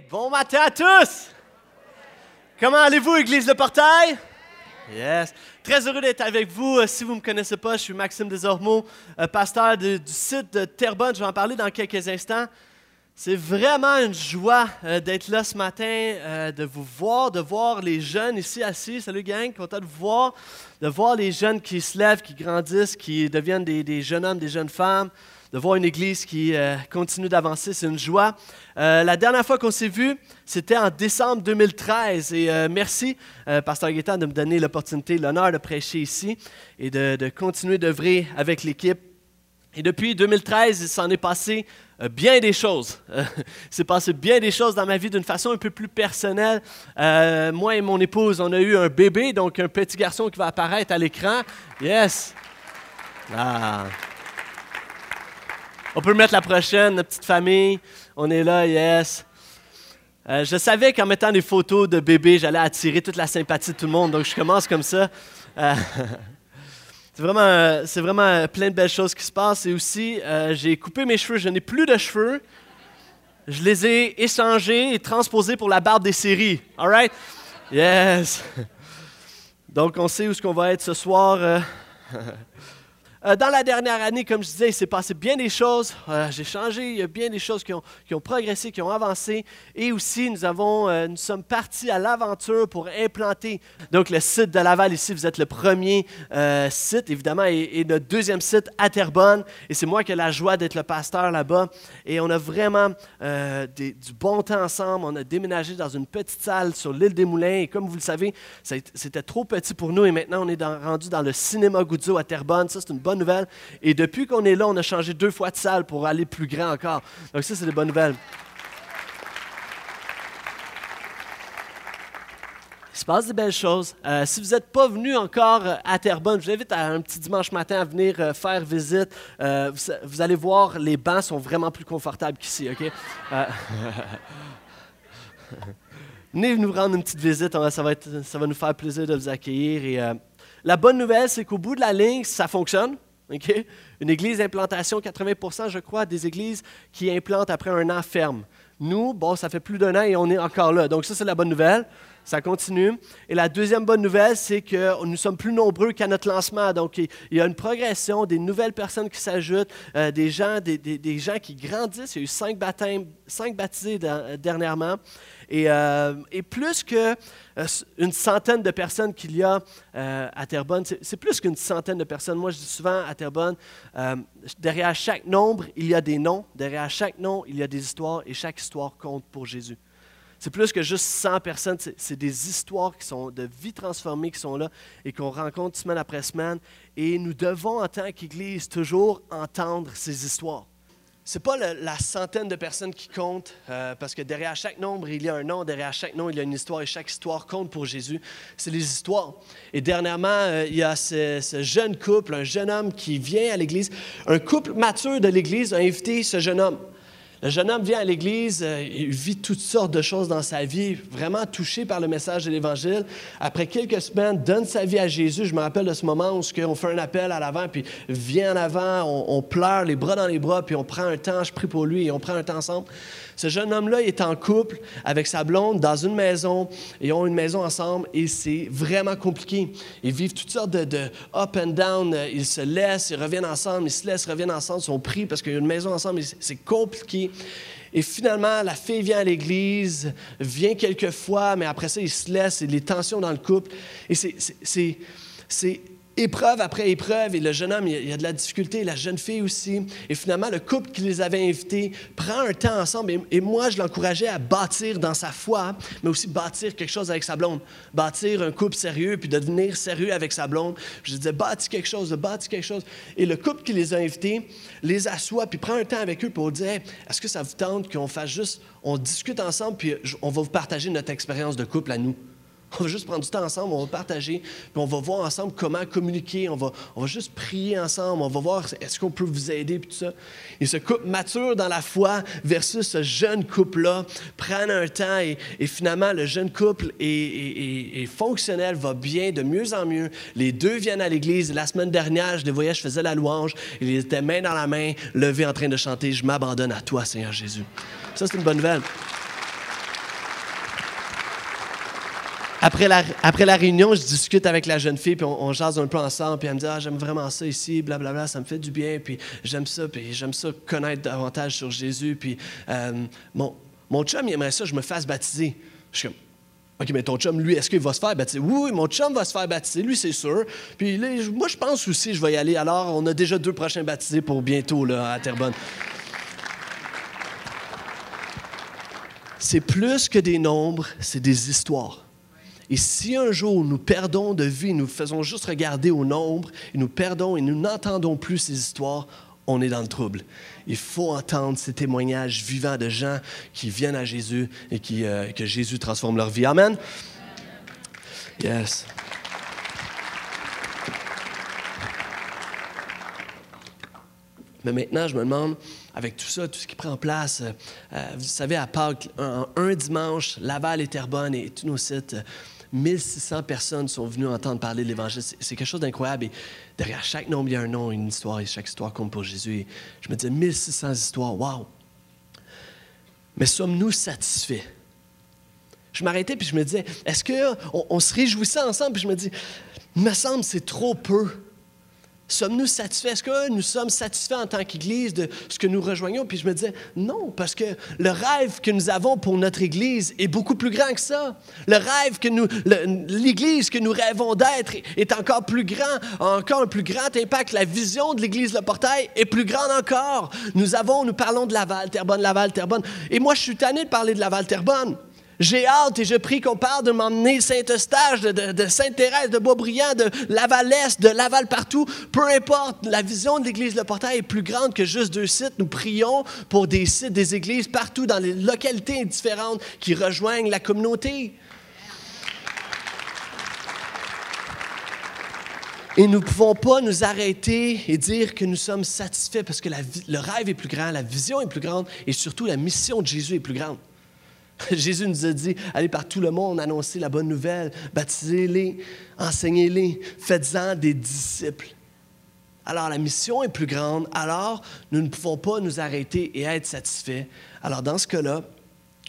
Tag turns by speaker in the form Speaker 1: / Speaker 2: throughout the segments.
Speaker 1: Bon matin à tous! Comment allez-vous, Église de Portail? Yes. Très heureux d'être avec vous. Euh, Si vous ne me connaissez pas, je suis Maxime Desormeaux, euh, pasteur du site de Terrebonne. Je vais en parler dans quelques instants. C'est vraiment une joie euh, d'être là ce matin, de vous voir, de voir les jeunes ici assis. Salut gang, content de vous voir, de voir les jeunes qui se lèvent, qui grandissent, qui deviennent des jeunes hommes, des jeunes femmes, de voir une église qui euh, continue d'avancer. C'est une joie. Euh, la dernière fois qu'on s'est vu, c'était en décembre 2013. Et euh, merci, Pasteur Gaétan, de me donner l'opportunité, l'honneur de prêcher ici et de, de continuer d'œuvrer avec l'équipe. Et depuis 2013, il s'en est passé bien des choses. S'est passé bien des choses dans ma vie d'une façon un peu plus personnelle. Moi et mon épouse, on a eu un bébé, donc un petit garçon qui va apparaître à l'écran. Yes! Ah. On peut mettre la prochaine, notre petite famille. On est là, yes. Euh, je savais qu'en mettant des photos de bébé, j'allais attirer toute la sympathie de tout le monde, donc je commence comme ça. Euh, c'est vraiment, c'est vraiment plein de belles choses qui se passent. Et aussi, euh, j'ai coupé mes cheveux, je n'ai plus de cheveux. Je les ai échangés et transposés pour la barbe des séries. All right? Yes. Donc, on sait où est-ce qu'on va être ce soir. euh. Dans la dernière année, comme je disais, il s'est passé bien des choses. Euh, J'ai changé, il y a bien des choses qui ont, qui ont progressé, qui ont avancé. Et aussi, nous, avons, euh, nous sommes partis à l'aventure pour implanter donc le site de Laval. Ici, vous êtes le premier site, évidemment, et, et notre deuxième site à Terrebonne. Et c'est moi qui ai la joie d'être le pasteur là-bas. Et on a vraiment du bon temps ensemble. On a déménagé dans une petite salle sur l'île des Moulins. Et comme vous le savez, c'était trop petit pour nous. Et maintenant, on est rendu dans le cinéma Guzzo à Terrebonne. Ça, c'est une bonne nouvelle. Et depuis qu'on est là, on a changé deux fois de salle pour aller plus grand encore. Donc ça, c'est des bonnes nouvelles. Il se passe des belles choses. Euh, si vous n'êtes pas venu encore euh, à Terrebonne, je vous invite à un petit dimanche matin à venir euh, faire visite. Vous, allez voir, les bancs sont vraiment plus confortables qu'ici, OK? Venez nous rendre une petite visite, ça va, être- ça va nous faire plaisir de vous accueillir. Et, la bonne nouvelle, c'est qu'au bout de la ligne, ça fonctionne. Une église implantation, 80% je crois, des églises qui implantent après un an ferme. Nous, bon, ça fait plus d'un an et on est encore là. Donc ça, c'est la bonne nouvelle. Ça continue. Et la deuxième bonne nouvelle, c'est que nous sommes plus nombreux qu'à notre lancement. Donc, il y a une progression, des nouvelles personnes qui s'ajoutent, euh, des, gens, des, gens qui grandissent. Il y a eu cinq baptêmes, cinq baptisés dans- dernièrement. Et, euh, plus que euh, une centaine de personnes qu'il y a euh, à Terrebonne, c'est plus qu'une centaine de personnes. Moi, je dis souvent à Terrebonne, euh, derrière chaque nombre, il y a des noms. Derrière chaque nom, il y a des histoires. Et chaque histoire compte pour Jésus. C'est plus que juste 100 personnes, c'est- des histoires qui sont de vie transformée qui sont là et qu'on rencontre semaine après semaine. Et nous devons, en tant qu'Église, toujours entendre ces histoires. C'est pas le- la centaine de personnes qui comptent, euh, parce que derrière chaque nombre, il y a un nom, derrière chaque nom, il y a une histoire, et chaque histoire compte pour Jésus. C'est les histoires. Et dernièrement, euh, il y a ce, ce jeune couple, un jeune homme qui vient à l'Église. Un couple mature de l'Église a invité ce jeune homme. Le jeune homme vient à l'Église, euh, vit toutes sortes de choses dans sa vie, vraiment touché par le message de l'Évangile. Après quelques semaines, donne sa vie à Jésus. Je me rappelle de ce moment où on fait un appel à l'avant, puis vient en avant, on, pleure, les bras dans les bras, puis on prend un temps, je prie pour lui, et on prend un temps ensemble. Ce jeune homme-là est en couple avec sa blonde dans une maison. Ils ont une maison ensemble et c'est vraiment compliqué. Ils vivent toutes sortes de, de up and down. Ils se laissent, ils reviennent ensemble, ils se laissent, reviennent ensemble, ils sont pris parce qu'il y a une maison ensemble. C'est compliqué. Et finalement, la fille vient à l'église, vient quelques fois, mais après ça, ils se laissent et les tensions dans le couple. Et c'est épreuve après épreuve, et le jeune homme, il y a- de la difficulté, la jeune fille aussi. Et finalement, le couple qui les avait invités prend un temps ensemble. Et, moi, je l'encourageais à bâtir dans sa foi, mais aussi bâtir quelque chose avec sa blonde. Bâtir un couple sérieux, puis de devenir sérieux avec sa blonde. Je disais, bâtis quelque chose, bâtis quelque chose. Et le couple qui les a invités les assoit, puis prend un temps avec eux pour dire, est-ce que ça vous tente qu'on fasse juste, on discute ensemble, puis on va vous partager notre expérience de couple à nous? On va juste prendre du temps ensemble, on va partager, puis on va voir ensemble comment communiquer, on va, on va juste prier ensemble, on va voir est-ce qu'on peut vous aider, puis tout ça. Et ce couple mature dans la foi versus ce jeune couple-là prennent un temps et, finalement le jeune couple est fonctionnel, va bien, de mieux en mieux. Les deux viennent à l'église. La semaine dernière, je les voyais, je faisais la louange, ils étaient main dans la main, levés en train de chanter « Je m'abandonne à toi, Seigneur Jésus ». Ça, c'est une bonne nouvelle. Après la, après la réunion, je discute avec la jeune fille, puis on, jase un peu ensemble, puis elle me dit Ah, j'aime vraiment ça ici, blablabla, ça me fait du bien, puis j'aime ça, puis j'aime ça connaître davantage sur Jésus, puis euh, mon, mon chum, il aimerait ça, je me fasse baptiser. Je suis comme OK, mais ton chum, lui, est-ce qu'il va se faire baptiser? Oui, oui, mon chum va se faire baptiser, lui, c'est sûr. Puis moi, je pense aussi, je vais y aller. Alors, on a déjà deux prochains baptisés pour bientôt, là, à Terrebonne. C'est plus que des nombres, c'est des histoires. Et si un jour nous perdons de vie, nous faisons juste regarder au nombre, et nous perdons et nous n'entendons plus ces histoires, on est dans le trouble. Il faut entendre ces témoignages vivants de gens qui viennent à Jésus et qui, euh, que Jésus transforme leur vie. Amen. Yes. Mais maintenant, je me demande, avec tout ça, tout ce qui prend place, euh, euh, vous savez, à Pâques, un, un, dimanche, Laval et Terrebonne et tous nos sites, 1600 personnes sont venues entendre parler de l'Évangile. C'est quelque chose d'incroyable. Et derrière chaque nom, il y a un nom, une histoire, et chaque histoire compte pour Jésus. Je me disais, 1600 histoires, wow! Mais sommes-nous satisfaits? Je m'arrêtais puis je me disais, est-ce qu'on on se réjouissait ensemble? Puis je me dis, il me semble c'est trop peu. Sommes-nous satisfaits? Est-ce que nous sommes satisfaits en tant qu'Église de ce que nous rejoignons? Puis je me disais, non, parce que le rêve que nous avons pour notre Église est beaucoup plus grand que ça. Le rêve que nous, l'Église que nous rêvons d'être est encore plus grand, encore un plus grand impact. La vision de l'Église Le Portail est plus grande encore. Nous avons, nous parlons de Laval, Terrebonne, Laval, Terrebonne. Et moi, je suis tanné de parler de Laval, Terrebonne. J'ai hâte et je prie qu'on parle de m'emmener Saint-Eustache, de, Sainte-Thérèse, de Beaubriand, de Laval-Est, de Laval partout. Peu importe, la vision de l'Église Le Portail est plus grande que juste deux sites. Nous prions pour des sites, des églises partout dans les localités différentes qui rejoignent la communauté. Et nous ne pouvons pas nous arrêter et dire que nous sommes satisfaits parce que le rêve est plus grand, la vision est plus grande et surtout la mission de Jésus est plus grande. Jésus nous a dit, allez par tout le monde, annoncer la bonne nouvelle, baptisez-les, enseignez-les, faites-en des disciples. Alors la mission est plus grande, alors nous ne pouvons pas nous arrêter et être satisfaits. Alors dans ce cas-là,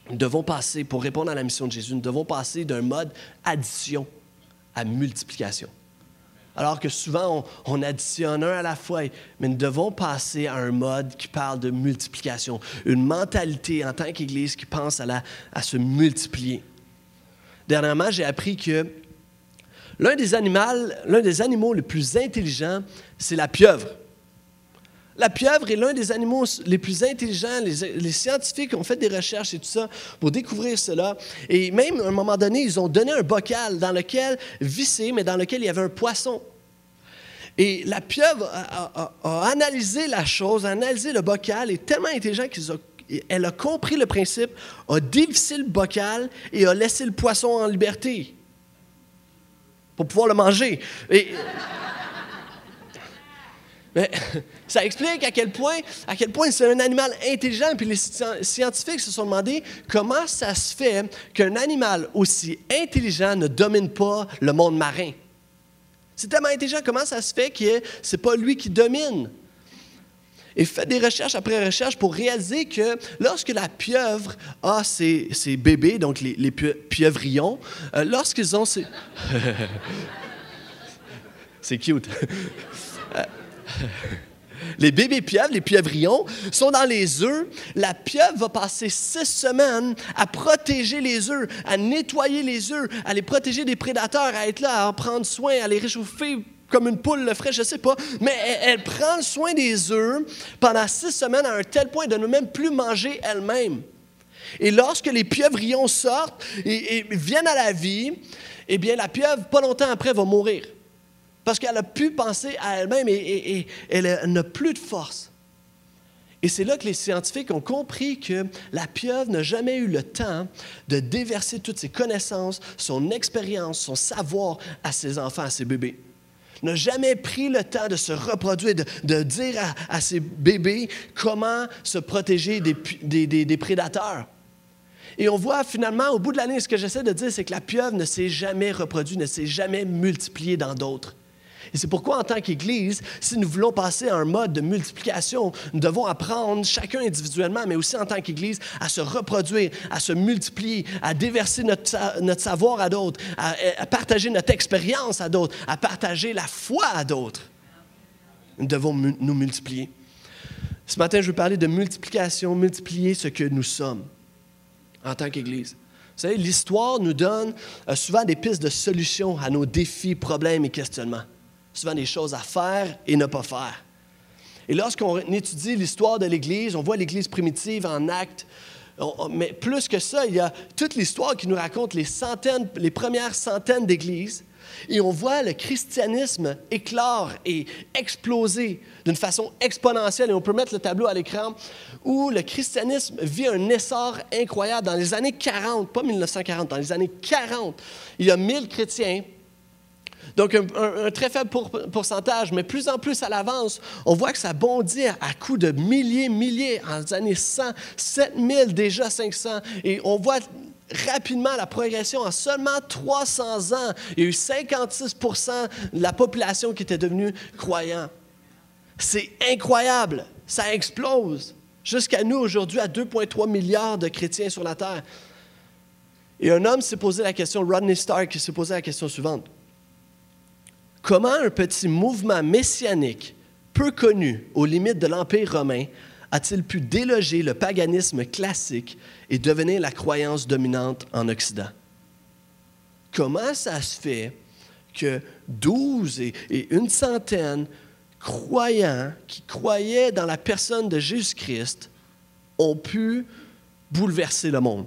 Speaker 1: nous devons passer, pour répondre à la mission de Jésus, nous devons passer d'un mode addition à multiplication alors que souvent on, additionne un à la fois. Mais nous devons passer à un mode qui parle de multiplication, une mentalité en tant qu'Église qui pense à, à se multiplier. Dernièrement, j'ai appris que l'un des, animaux, l'un des animaux les plus intelligents, c'est la pieuvre. La pieuvre est l'un des animaux les plus intelligents. Les, scientifiques ont fait des recherches et tout ça pour découvrir cela. Et même, à un moment donné, ils ont donné un bocal dans lequel, vissé, mais dans lequel il y avait un poisson. Et la pieuvre a, analysé la chose, a analysé le bocal, est tellement intelligent qu'elle a, compris le principe, a dévissé le bocal et a laissé le poisson en liberté pour pouvoir le manger. Mais ça explique à quel point, à quel point c'est un animal intelligent. Puis les scientifiques se sont demandé comment ça se fait qu'un animal aussi intelligent ne domine pas le monde marin. C'est tellement intelligent, comment ça se fait que ce n'est pas lui qui domine? Et fait des recherches après recherches pour réaliser que lorsque la pieuvre a ses, bébés, donc les, pieuvrions, euh, lorsqu'ils ont ces... C'est cute. Les bébés pieuvres, les pieuvrions, sont dans les œufs. La pieuvre va passer six semaines à protéger les œufs, à nettoyer les œufs, à les protéger des prédateurs, à être là, à en prendre soin, à les réchauffer comme une poule le ferait, je ne sais pas. Mais elle, prend soin des œufs pendant six semaines à un tel point de ne même plus manger elle-même. Et lorsque les pieuvrions sortent et, et viennent à la vie, eh bien, la pieuvre, pas longtemps après, va mourir. Parce qu'elle a pu penser à elle-même et, elle n'a plus de force. Et c'est là que les scientifiques ont compris que la pieuvre n'a jamais eu le temps de déverser toutes ses connaissances, son expérience, son savoir à ses enfants, à ses bébés. N'a jamais pris le temps de se reproduire, de, dire à, ses bébés comment se protéger des, des prédateurs. Et on voit finalement, au bout de l'année, ce que j'essaie de dire, c'est que la pieuvre ne s'est jamais reproduite, ne s'est jamais multipliée dans d'autres. Et c'est pourquoi, en tant qu'Église, si nous voulons passer à un mode de multiplication, nous devons apprendre, chacun individuellement, mais aussi en tant qu'Église, à se reproduire, à se multiplier, à déverser notre, notre savoir à d'autres, à, partager notre expérience à d'autres, à partager la foi à d'autres. Nous devons nous multiplier. Ce matin, je veux parler de multiplication, multiplier ce que nous sommes en tant qu'Église. Vous savez, l'histoire nous donne euh, souvent des pistes de solutions à nos défis, problèmes et questionnements. Souvent des choses à faire et ne pas faire. Et lorsqu'on étudie l'histoire de l'Église, on voit l'Église primitive en acte. Mais plus que ça, il y a toute l'histoire qui nous raconte les centaines, les premières centaines d'églises et on voit le christianisme éclore et exploser d'une façon exponentielle. Et on peut mettre le tableau à l'écran où le christianisme vit un essor incroyable. Dans les années 40, pas 1940, dans les années 40, il y a 1000 chrétiens. Donc, un, très faible pourcentage, mais plus en plus à l'avance, on voit que ça bondit à, à coups de milliers, milliers, en années 100, 7000, déjà 500. Et on voit rapidement la progression. En seulement 300 ans, il y a eu 56% de la population qui était devenue croyant. C'est incroyable. Ça explose. Jusqu'à nous, aujourd'hui, à 2,3 milliards de chrétiens sur la terre. Et un homme s'est posé la question, Rodney Stark, s'est posé la question suivante. Comment un petit mouvement messianique, peu connu aux limites de l'Empire romain, a-t-il pu déloger le paganisme classique et devenir la croyance dominante en Occident? Comment ça se fait que 12 et, et une centaine croyants qui croyaient dans la personne de Jésus-Christ ont pu bouleverser le monde?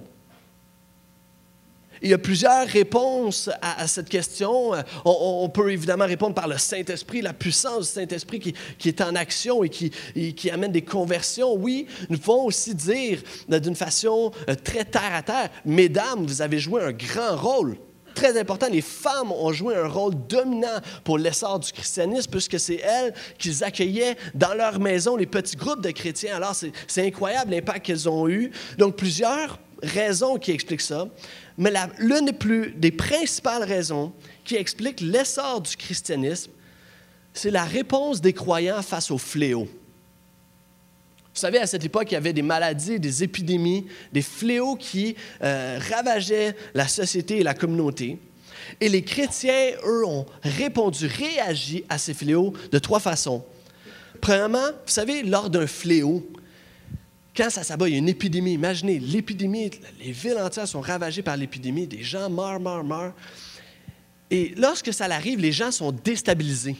Speaker 1: Il y a plusieurs réponses à, cette question. On, peut évidemment répondre par le Saint-Esprit, la puissance du Saint-Esprit qui, est en action et qui, qui, amène des conversions. Oui, nous pouvons aussi dire d'une façon euh, très terre à terre, Mesdames, vous avez joué un grand rôle. Très important, les femmes ont joué un rôle dominant pour l'essor du christianisme, puisque c'est elles qui accueillaient dans leur maison les petits groupes de chrétiens. Alors, c'est incroyable l'impact qu'elles ont eu. Donc, plusieurs raisons qui expliquent ça. Mais l'une des, principales raisons qui explique l'essor du christianisme, c'est la réponse des croyants face au fléau. Vous savez, à cette époque, il y avait des maladies, des épidémies, des fléaux qui euh, ravageaient la société et la communauté. Et les chrétiens, eux, ont répondu, réagi à ces fléaux de trois façons. Premièrement, vous savez, lors d'un fléau, quand ça s'abat, il y a une épidémie. Imaginez, l'épidémie, les villes entières sont ravagées par l'épidémie, des gens meurent, meurent, meurent. Et lorsque ça arrive, les gens sont déstabilisés.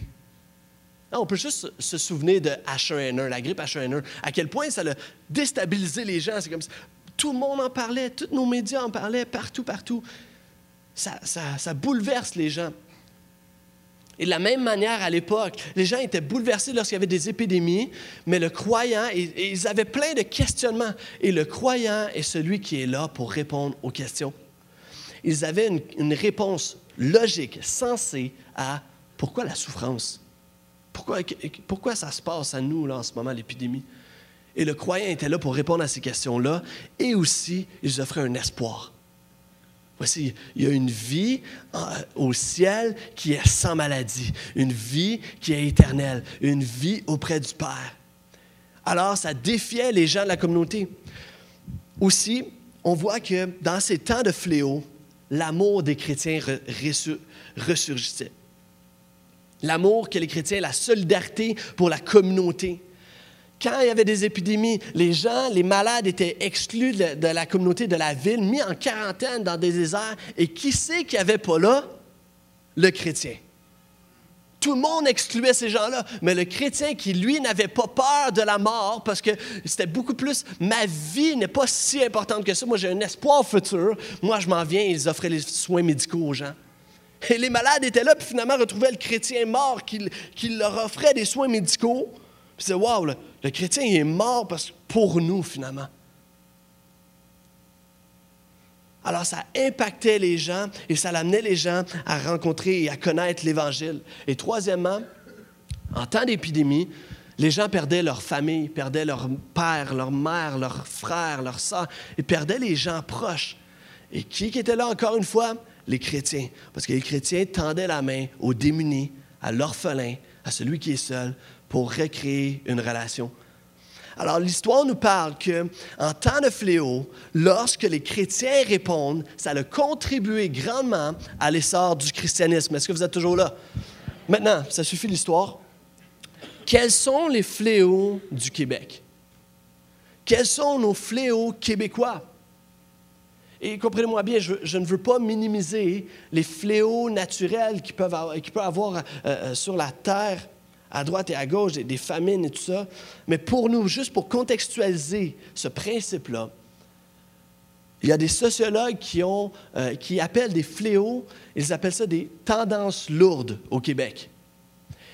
Speaker 1: on peut juste se souvenir de H1N1, la grippe H1N1, à quel point ça a déstabilisé les gens. C'est comme tout le monde en parlait, tous nos médias en parlaient, partout, partout. ça bouleverse les gens. Et de la même manière, à l'époque, les gens étaient bouleversés lorsqu'il y avait des épidémies, mais le croyant, ils avaient plein de questionnements, et le croyant est celui qui est là pour répondre aux questions. Ils avaient une, réponse logique, sensée à pourquoi la souffrance? Pourquoi, pourquoi ça se passe à nous là, en ce moment, l'épidémie? Et le croyant était là pour répondre à ces questions-là, et aussi, ils offraient un espoir. Voici, il y a une vie euh, au ciel qui est sans maladie, une vie qui est éternelle, une vie auprès du Père. Alors, ça défiait les gens de la communauté. Aussi, on voit que dans ces temps de fléau, l'amour des chrétiens ressurgissait. L'amour que les chrétiens, la solidarité pour la communauté. Quand il y avait des épidémies, les gens, les malades étaient exclus de, la communauté, de la ville, mis en quarantaine dans des déserts. Et qui c'est qui n'y avait pas là? Le chrétien. Tout le monde excluait ces gens-là, mais le chrétien qui, lui, n'avait pas peur de la mort parce que c'était beaucoup plus ma vie n'est pas si importante que ça. Moi, j'ai un espoir futur. Moi, je m'en viens, ils offraient les soins médicaux aux gens. Et les malades étaient là, puis finalement retrouvaient le chrétien mort qui leur offrait des soins médicaux. Puis c'est wow, le, chrétien il est mort pour nous finalement. Alors ça impactait les gens et ça l'amenait les gens à rencontrer et à connaître l'Évangile. Et troisièmement, en temps d'épidémie, les gens perdaient leur famille, perdaient leur père, leur mère, leurs frères, leurs sœurs, et perdaient les gens proches. Et qui était là encore une fois? Les chrétiens. Parce que les chrétiens tendaient la main aux démunis à l'orphelin, à celui qui est seul, pour recréer une relation. Alors l'histoire nous parle que en temps de fléau, lorsque les chrétiens répondent, ça a contribué grandement à l'essor du christianisme. Est-ce que vous êtes toujours là? Maintenant, ça suffit l'histoire. Quels sont les fléaux du Québec? Quels sont nos fléaux québécois? Et comprenez-moi bien, je, ne veux pas minimiser les fléaux naturels qui peuvent avoir, euh, euh, sur la terre à droite et à gauche, des, famines et tout ça. Mais pour nous, juste pour contextualiser ce principe-là, il y a des sociologues euh, qui appellent des fléaux, ils appellent ça des tendances lourdes au Québec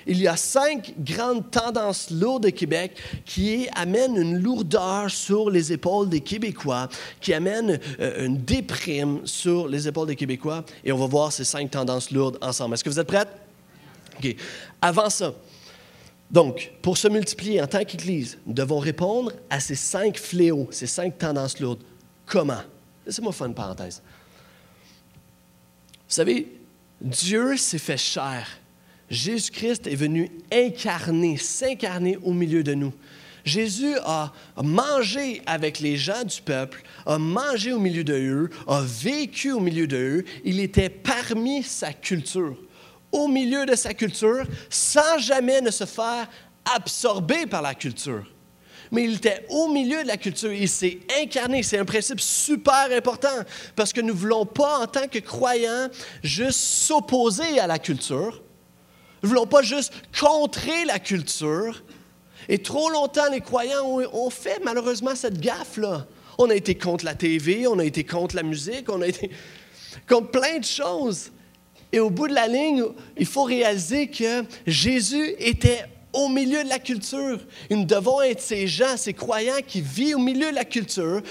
Speaker 1: il y a cinq grandes tendances lourdes au Québec qui amènent une lourdeur sur les épaules des Québécois, qui amènent euh, une déprime sur les épaules des Québécois. Et on va voir ces cinq tendances lourdes ensemble. Est-ce que vous êtes prêts? OK. Avant ça, donc, pour se multiplier en tant qu'Église, nous devons répondre à ces cinq fléaux, ces cinq tendances lourdes. Comment? Laissez-moi faire une parenthèse. Vous savez, Dieu s'est fait chair Jésus-Christ est venu incarner, s'incarner au milieu de nous. Jésus a mangé avec les gens du peuple, a mangé au milieu d'eux, a vécu au milieu d'eux. Il était parmi sa culture, au milieu de sa culture, sans jamais ne se faire absorber par la culture. Mais il était au milieu de la culture, il s'est incarné. C'est un principe super important parce que nous ne voulons pas, en tant que croyants, juste s'opposer à la culture, ne voulons pas juste contrer la culture. Et trop longtemps, les croyants ont, fait malheureusement cette gaffe-là. On a été contre la TV, on a été contre la musique, on a été contre plein de choses. Et au bout de la ligne, il faut réaliser que Jésus était au milieu de la culture. Nous devons être ces gens, ces croyants qui vivent au milieu de la culture,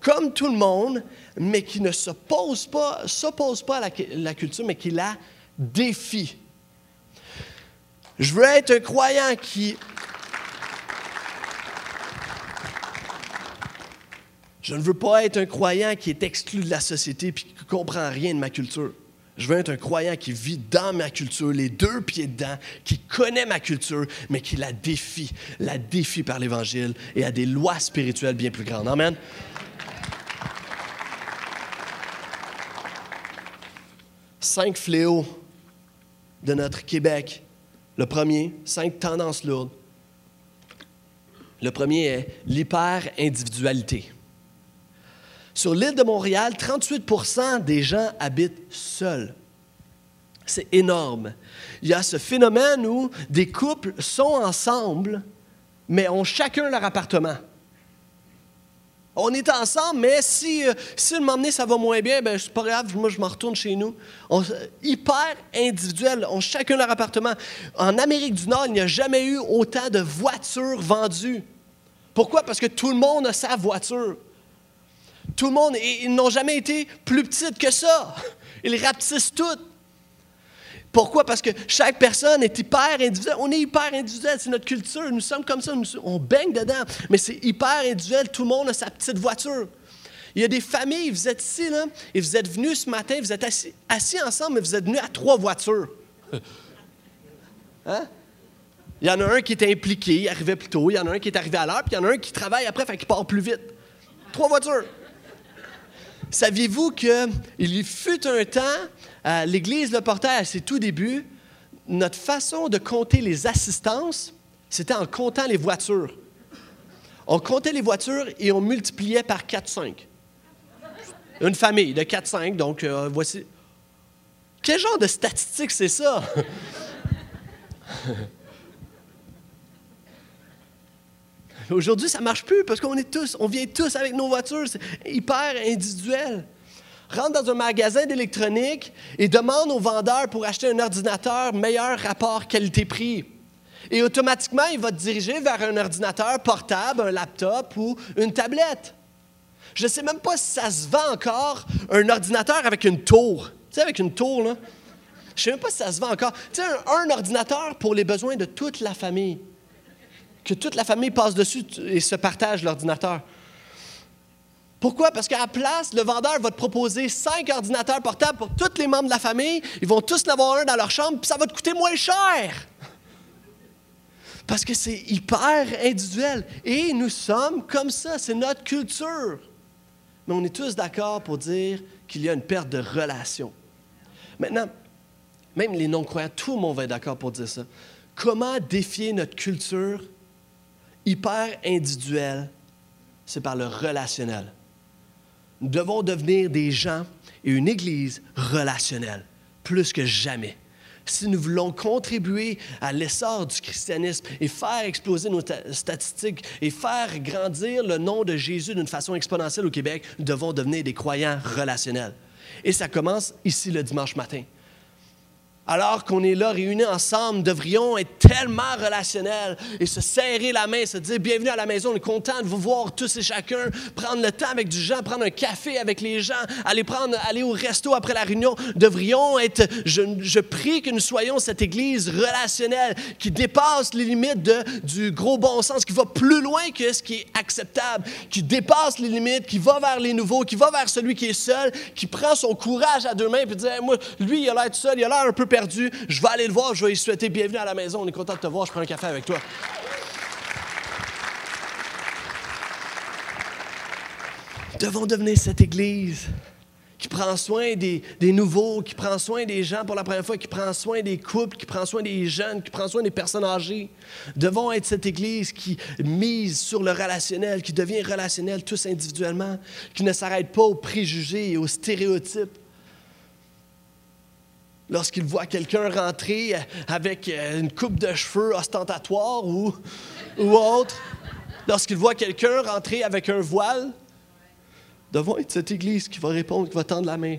Speaker 1: comme tout le monde, mais qui ne s'opposent pas, pas à la, la culture, mais qui la défient. Je veux être un croyant qui... Je ne veux pas être un croyant qui est exclu de la société et qui ne comprend rien de ma culture. Je veux être un croyant qui vit dans ma culture, les deux pieds dedans, qui connaît ma culture, mais qui la défie, la défie par l'Évangile et a des lois spirituelles bien plus grandes. Amen. Cinq fléaux de notre Québec le premier, cinq tendances lourdes. Le premier est l'hyper-individualité. Sur l'île de Montréal, 38% des gens habitent seuls. C'est énorme. Il y a ce phénomène où des couples sont ensemble, mais ont chacun leur appartement. On est ensemble, mais si, euh, si un moment ça va moins bien, ben, c'est pas grave, moi, je m'en retourne chez nous. Hyper individuel, on chacun leur appartement. En Amérique du Nord, il n'y a jamais eu autant de voitures vendues. Pourquoi? Parce que tout le monde a sa voiture. Tout le monde, ils n'ont jamais été plus petites que ça. Ils rapetissent toutes. Pourquoi? Parce que chaque personne est hyper individuelle. On est hyper individuel, c'est notre culture. Nous sommes comme ça, on baigne dedans. Mais c'est hyper individuel. Tout le monde a sa petite voiture. Il y a des familles, vous êtes ici, là, et vous êtes venus ce matin, vous êtes assis, ensemble, mais vous êtes venus à trois voitures. Hein? Il y en a un qui est impliqué, il arrivait plus tôt, il y en a un qui est arrivé à l'heure, puis il y en a un qui travaille après, fait qu'il part plus vite. Trois voitures. Saviez-vous qu'il fut un temps, à l'Église Le Portail, à ses tout débuts, notre façon de compter les assistances, c'était en comptant les voitures. On comptait les voitures et on multipliait par 4-5. Une famille de 4-5, donc euh, voici. Quel genre de statistique c'est ça? Aujourd'hui, ça ne marche plus parce qu'on est tous, on vient tous avec nos voitures, c'est hyper individuel. Rentre dans un magasin d'électronique et demande au vendeur pour acheter un ordinateur meilleur rapport qualité-prix. Et automatiquement, il va te diriger vers un ordinateur portable, un laptop ou une tablette. Je ne sais même pas si ça se vend encore, un ordinateur avec une tour. Tu sais, avec une tour, là. Je ne sais même pas si ça se vend encore. Tu sais, un ordinateur pour les besoins de toute la famille que toute la famille passe dessus et se partage l'ordinateur. Pourquoi? Parce qu'à la place, le vendeur va te proposer cinq ordinateurs portables pour tous les membres de la famille. Ils vont tous en avoir un dans leur chambre, puis ça va te coûter moins cher. Parce que c'est hyper individuel. Et nous sommes comme ça, c'est notre culture. Mais on est tous d'accord pour dire qu'il y a une perte de relation. Maintenant, même les non-croyants, tout le monde va être d'accord pour dire ça. Comment défier notre culture hyper individuelle? C'est par le relationnel. Nous devons devenir des gens et une Église relationnelle, plus que jamais. Si nous voulons contribuer à l'essor du christianisme et faire exploser nos statistiques et faire grandir le nom de Jésus d'une façon exponentielle au Québec, nous devons devenir des croyants relationnels. Et ça commence ici le dimanche matin alors qu'on est là réunis ensemble, devrions être tellement relationnels et se serrer la main, se dire bienvenue à la maison, on est content de vous voir tous et chacun, prendre le temps avec du gens, prendre un café avec les gens, aller prendre, aller au resto après la réunion. Devrions être, je, je prie que nous soyons cette Église relationnelle qui dépasse les limites de, du gros bon sens, qui va plus loin que ce qui est acceptable, qui dépasse les limites, qui va vers les nouveaux, qui va vers celui qui est seul, qui prend son courage à deux mains et dit moi, lui, il a l'air tout seul, il a l'air un peu perdu je vais aller le voir, je vais lui souhaiter bienvenue à la maison. On est content de te voir, je prends un café avec toi. Devons devenir cette Église qui prend soin des, des, nouveaux, qui prend soin des gens pour la première fois, qui prend soin des couples, qui prend soin des jeunes, qui prend soin des personnes âgées. Devons être cette Église qui mise sur le relationnel, qui devient relationnel tous individuellement, qui ne s'arrête pas aux préjugés et aux stéréotypes, lorsqu'il voit quelqu'un rentrer avec euh, une coupe de cheveux ostentatoire ou, ou autre, lorsqu'il voit quelqu'un rentrer avec un voile, devant être cette Église qui va répondre, qui va tendre la main?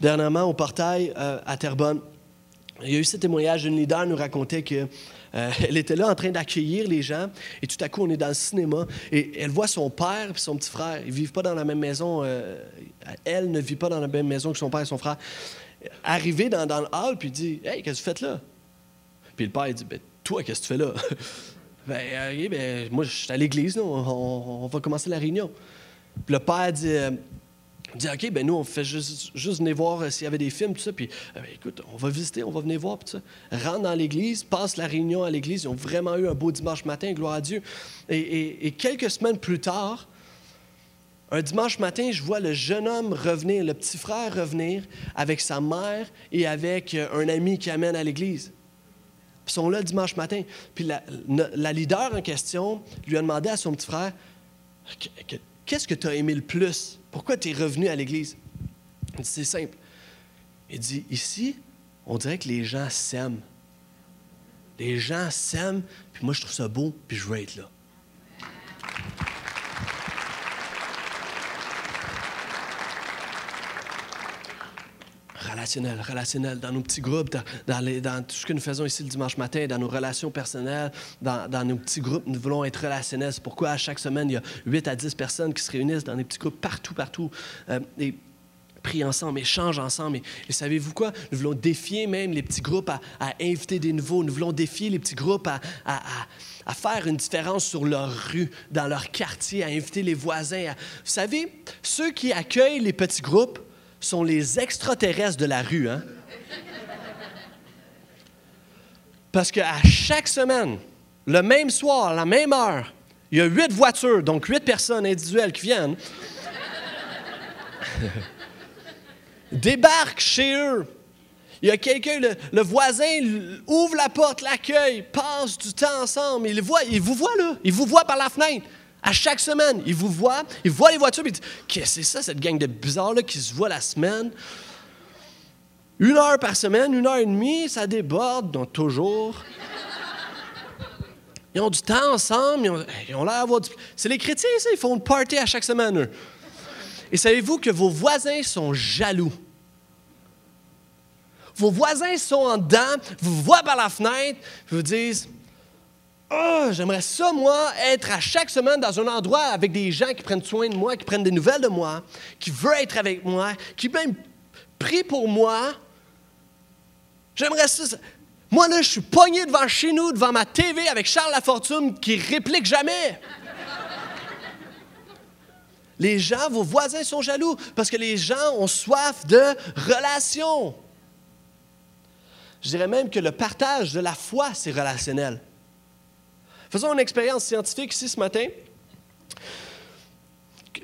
Speaker 1: Dernièrement, au portail euh, à Terrebonne, il y a eu ce témoignage d'une leader nous racontait que euh, elle était là en train d'accueillir les gens et tout à coup, on est dans le cinéma et elle voit son père et son petit frère. Ils ne vivent pas dans la même maison. Euh, elle ne vit pas dans la même maison que son père et son frère. Arriver dans, le hall puis il dit Hey, qu'est-ce que tu fais là Puis le père dit ben, Toi, qu'est-ce que tu fais là ben, euh, ben, moi, je suis à l'église, on, on, va commencer la réunion. Puis le père dit on dit, OK, ben nous, on fait juste, juste venir voir euh, s'il y avait des films, tout ça. Puis, euh, ben, écoute, on va visiter, on va venir voir, tout ça. Rentre dans l'église, passe la réunion à l'église. Ils ont vraiment eu un beau dimanche matin, gloire à Dieu. Et, quelques semaines plus tard, un dimanche matin, je vois le jeune homme revenir, le petit frère revenir avec sa mère et avec euh, un ami qui amène à l'église. Ils sont là dimanche matin. Puis la, la, leader en question lui a demandé à son petit frère Qu'est-ce que tu as aimé le plus? Pourquoi tu es revenu à l'Église? Il dit, c'est simple. Il dit, ici, on dirait que les gens s'aiment. Les gens s'aiment, puis moi, je trouve ça beau, puis je veux être là. Relationnel, relationnel, dans nos petits groupes, dans, tout ce que nous faisons ici le dimanche matin, dans nos relations personnelles, dans, nos petits groupes, nous voulons être relationnels. C'est pourquoi à chaque semaine, il y a 8 à 10 personnes qui se réunissent dans des petits groupes partout, partout. Euh, et prient ensemble, échangent ensemble. Et, savez-vous quoi? Nous voulons défier même les petits groupes à, inviter des nouveaux. Nous voulons défier les petits groupes à, à, faire une différence sur leur rue, dans leur quartier, à inviter les voisins. Vous savez, ceux qui accueillent les petits groupes, sont les extraterrestres de la rue. Hein? Parce qu'à chaque semaine, le même soir, la même heure, il y a huit voitures, donc huit personnes individuelles qui viennent, débarquent chez eux. Il y a quelqu'un, le, voisin ouvre la porte, l'accueille, passe du temps ensemble. Il, il vous voit là, il vous voit par la fenêtre. À chaque semaine, ils vous voient, ils voient les voitures, et ils disent Qu'est-ce que c'est ça, cette gang de bizarres là, qui se voit la semaine? Une heure par semaine, une heure et demie, ça déborde, donc toujours. Ils ont du temps ensemble, ils ont, l'air d'avoir du. C'est les chrétiens, ça, ils font une party à chaque semaine, eux. Et savez-vous que vos voisins sont jaloux? Vos voisins sont en dedans, vous voient par la fenêtre, vous disent oh, j'aimerais ça, moi, être à chaque semaine dans un endroit avec des gens qui prennent soin de moi, qui prennent des nouvelles de moi, qui veulent être avec moi, qui même prient pour moi. J'aimerais ça. Moi, là, je suis pogné devant chez nous, devant ma TV avec Charles Lafortune qui réplique jamais. Les gens, vos voisins sont jaloux parce que les gens ont soif de relations. Je dirais même que le partage de la foi, c'est relationnel. Faisons une expérience scientifique ici ce matin.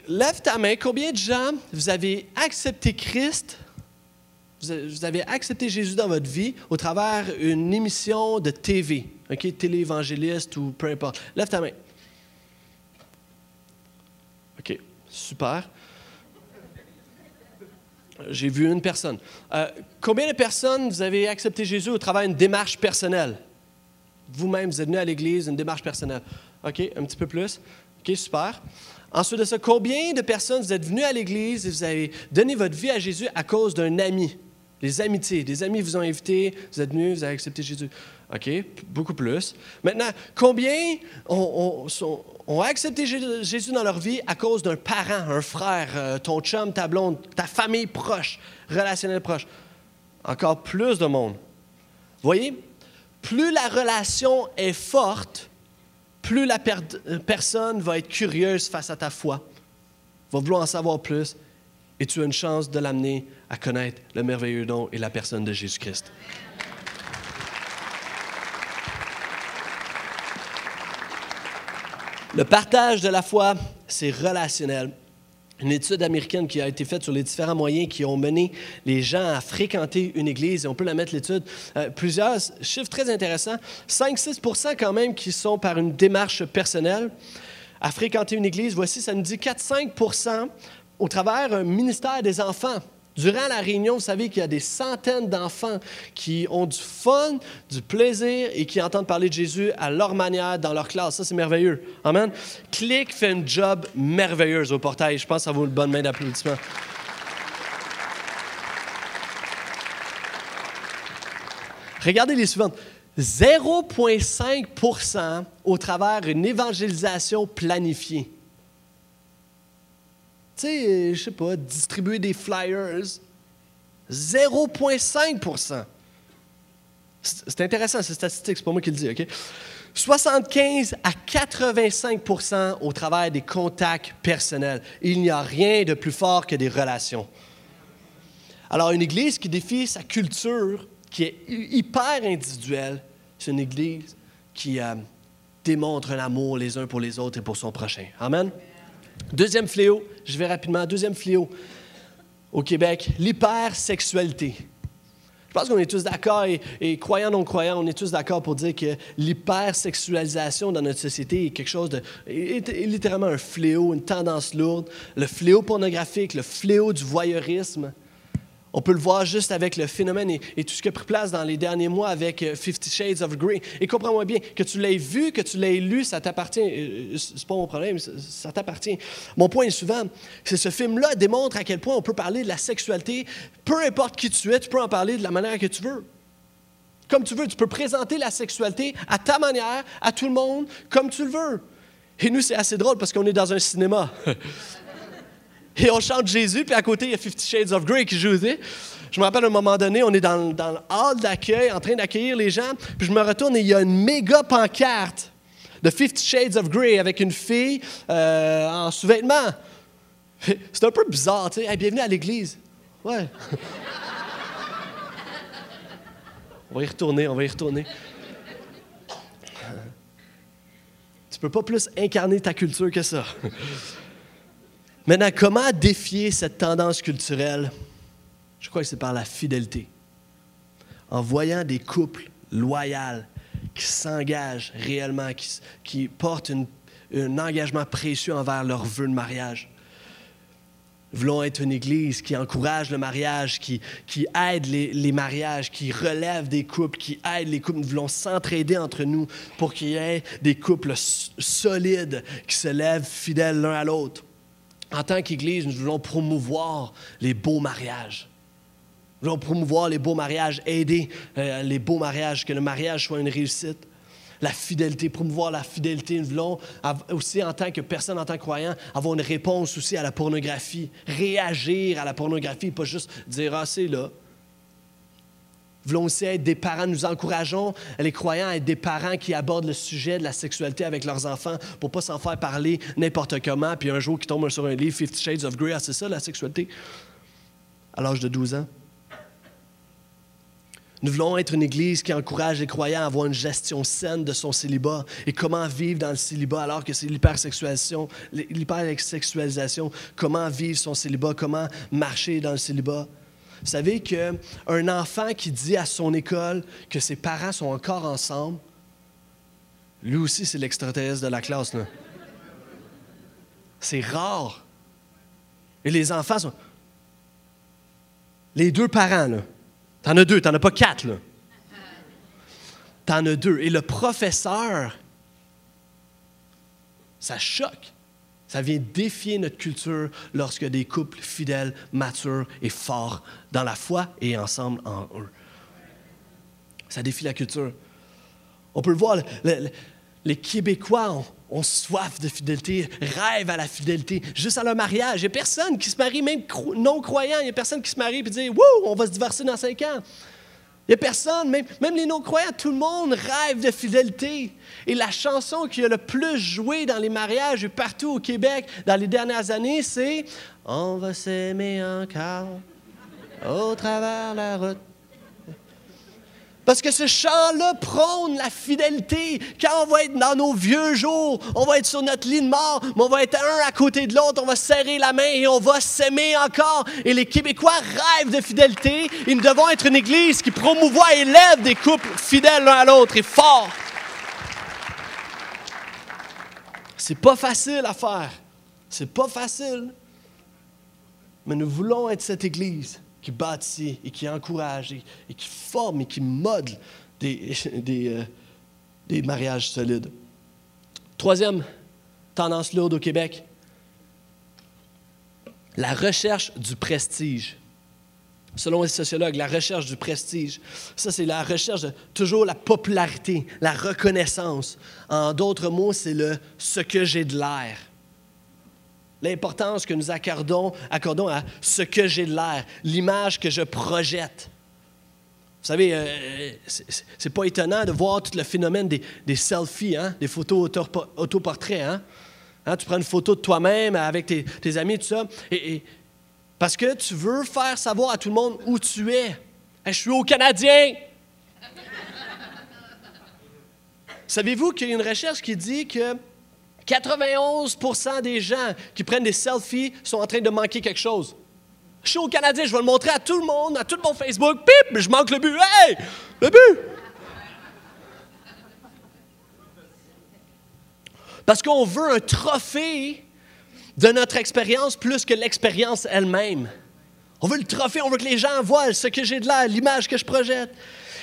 Speaker 1: Lève ta main. Combien de gens vous avez accepté Christ, vous avez accepté Jésus dans votre vie au travers d'une émission de TV, OK, télé-évangéliste ou peu importe. Lève ta main. OK, super. J'ai vu une personne. Euh, combien de personnes vous avez accepté Jésus au travers d'une démarche personnelle? Vous-même, vous êtes venu à l'Église, une démarche personnelle. OK, un petit peu plus. OK, super. Ensuite de ça, combien de personnes vous êtes venus à l'Église et vous avez donné votre vie à Jésus à cause d'un ami? Les amitiés. Des amis vous ont invité, vous êtes venus, vous avez accepté Jésus. OK, beaucoup plus. Maintenant, combien ont, accepté Jésus dans leur vie à cause d'un parent, un frère, euh, ton chum, ta blonde, ta famille proche, relationnelle proche? Encore plus de monde. Voyez, plus la relation est forte, plus la personne va être curieuse face à ta foi, va vouloir en savoir plus, et tu as une chance de l'amener à connaître le merveilleux don et la personne de Jésus-Christ. Le partage de la foi, c'est relationnel. Une étude américaine qui a été faite sur les différents moyens qui ont mené les gens à fréquenter une église, et on peut la mettre l'étude, euh, plusieurs chiffres très intéressants, 5-6% quand même qui sont par une démarche personnelle à fréquenter une église. Voici, ça nous dit 4-5% au travers un ministère des enfants. Durant la réunion, vous savez qu'il y a des centaines d'enfants qui ont du fun, du plaisir et qui entendent parler de Jésus à leur manière, dans leur classe. Ça, c'est merveilleux. Amen. Click fait un job merveilleux au portail. Je pense que ça vaut une bonne main d'applaudissement. Regardez les suivantes. 0,5 au travers d'une évangélisation planifiée tu sais, je sais pas, distribuer des flyers, 0,5% C'est intéressant, ces statistiques, c'est pas moi qui le dis, OK? 75 à 85% au travers des contacts personnels. Il n'y a rien de plus fort que des relations. Alors, une église qui défie sa culture, qui est hyper individuelle, c'est une église qui euh, démontre un amour les uns pour les autres et pour son prochain. Amen? Deuxième fléau, je vais rapidement. Deuxième fléau au Québec, l'hypersexualité. Je pense qu'on est tous d'accord, et, croyants, non-croyants, on est tous d'accord pour dire que l'hypersexualisation dans notre société est quelque chose de. littéralement un fléau, une tendance lourde. Le fléau pornographique, le fléau du voyeurisme. On peut le voir juste avec le phénomène et, tout ce qui a pris place dans les derniers mois avec euh, Fifty Shades of Grey. Et comprends-moi bien, que tu l'aies vu, que tu l'aies lu, ça t'appartient. Euh, euh, c'est pas mon problème, ça t'appartient. Mon point est souvent, c'est ce film-là démontre à quel point on peut parler de la sexualité, peu importe qui tu es, tu peux en parler de la manière que tu veux. Comme tu veux, tu peux présenter la sexualité à ta manière, à tout le monde, comme tu le veux. Et nous, c'est assez drôle parce qu'on est dans un cinéma. Et on chante Jésus, puis à côté, il y a Fifty Shades of Grey qui joue. Je me rappelle à un moment donné, on est dans, dans le hall d'accueil, en train d'accueillir les gens, puis je me retourne et il y a une méga pancarte de Fifty Shades of Grey avec une fille euh, en sous-vêtements. C'est un peu bizarre, tu sais. bienvenue à l'église. Ouais. on va y retourner, on va y retourner. Tu peux pas plus incarner ta culture que ça. Maintenant, comment défier cette tendance culturelle? Je crois que c'est par la fidélité. En voyant des couples loyaux qui s'engagent réellement, qui, portent un engagement précieux envers leur vœu de mariage. Voulons être une église qui encourage le mariage, qui, aide les, les, mariages, qui relève des couples, qui aide les couples. Nous voulons s'entraider entre nous pour qu'il y ait des couples solides qui se lèvent fidèles l'un à l'autre. En tant qu'Église, nous voulons promouvoir les beaux mariages. Nous voulons promouvoir les beaux mariages, aider euh, les beaux mariages, que le mariage soit une réussite. La fidélité, promouvoir la fidélité. Nous voulons aussi, en tant que personne, en tant que croyant, avoir une réponse aussi à la pornographie, réagir à la pornographie, pas juste dire Ah, c'est là. Voulons aussi être des parents, nous encourageons les croyants à être des parents qui abordent le sujet de la sexualité avec leurs enfants pour pas s'en faire parler n'importe comment, puis un jour qui tombent sur un livre, Fifty Shades of Grey, ah, c'est ça la sexualité, à l'âge de 12 ans. Nous voulons être une Église qui encourage les croyants à avoir une gestion saine de son célibat et comment vivre dans le célibat alors que c'est l'hypersexualisation, l'hypersexualisation, comment vivre son célibat, comment marcher dans le célibat. Vous savez qu'un enfant qui dit à son école que ses parents sont encore ensemble, lui aussi, c'est l'extraterrestre de la classe. C'est rare. Et les enfants sont. Les deux parents, là. T'en as deux, t'en as pas quatre, là. T'en as deux. Et le professeur, ça choque. Ça vient défier notre culture lorsque des couples fidèles, matures et forts dans la foi et ensemble en eux. Ça défie la culture. On peut le voir, les Québécois ont, soif de fidélité, rêvent à la fidélité, juste à leur mariage. Il n'y a personne qui se marie, même non-croyant, il n'y a personne qui se marie et dit Wouh, on va se divorcer dans cinq ans. Il n'y a personne, même, les non-croyants, tout le monde rêve de fidélité. Et la chanson qui a le plus joué dans les mariages et partout au Québec dans les dernières années, c'est On va s'aimer encore au travers la route. Parce que ce chant-là prône la fidélité. Quand on va être dans nos vieux jours, on va être sur notre lit de mort, mais on va être un à côté de l'autre, on va serrer la main et on va s'aimer encore. Et les Québécois rêvent de fidélité. Et nous devons être une Église qui promouvoit et élève des couples fidèles l'un à l'autre et forts. C'est pas facile à faire. C'est pas facile. Mais nous voulons être cette Église qui bâtit et qui encourage et, qui forme et qui des, des, euh, des mariages solides. Troisième tendance lourde au Québec, la recherche du prestige. Selon les sociologues, la recherche du prestige, ça c'est la recherche de toujours la popularité, la reconnaissance. En d'autres mots, c'est le ce que j'ai de l'air l'importance que nous accordons, accordons à ce que j'ai de l'air, l'image que je projette. Vous savez, euh, c'est pas étonnant de voir tout le phénomène des, selfies, hein, des photos autoportraits. Hein? Hein, tu prends une photo de toi-même avec tes, amis, tout ça, et, parce que tu veux faire savoir à tout le monde où tu es. je suis au Canadien. Savez-vous qu'il y a une recherche qui dit que 91% des gens qui prennent des selfies sont en train de manquer quelque chose. Je suis au Canadien, je vais le montrer à tout le monde, à tout mon Facebook. Pip, je manque le but. Hey, le but! Parce qu'on veut un trophée de notre expérience plus que l'expérience elle-même. On veut le trophée, on veut que les gens voient ce que j'ai de là, l'image que je projette.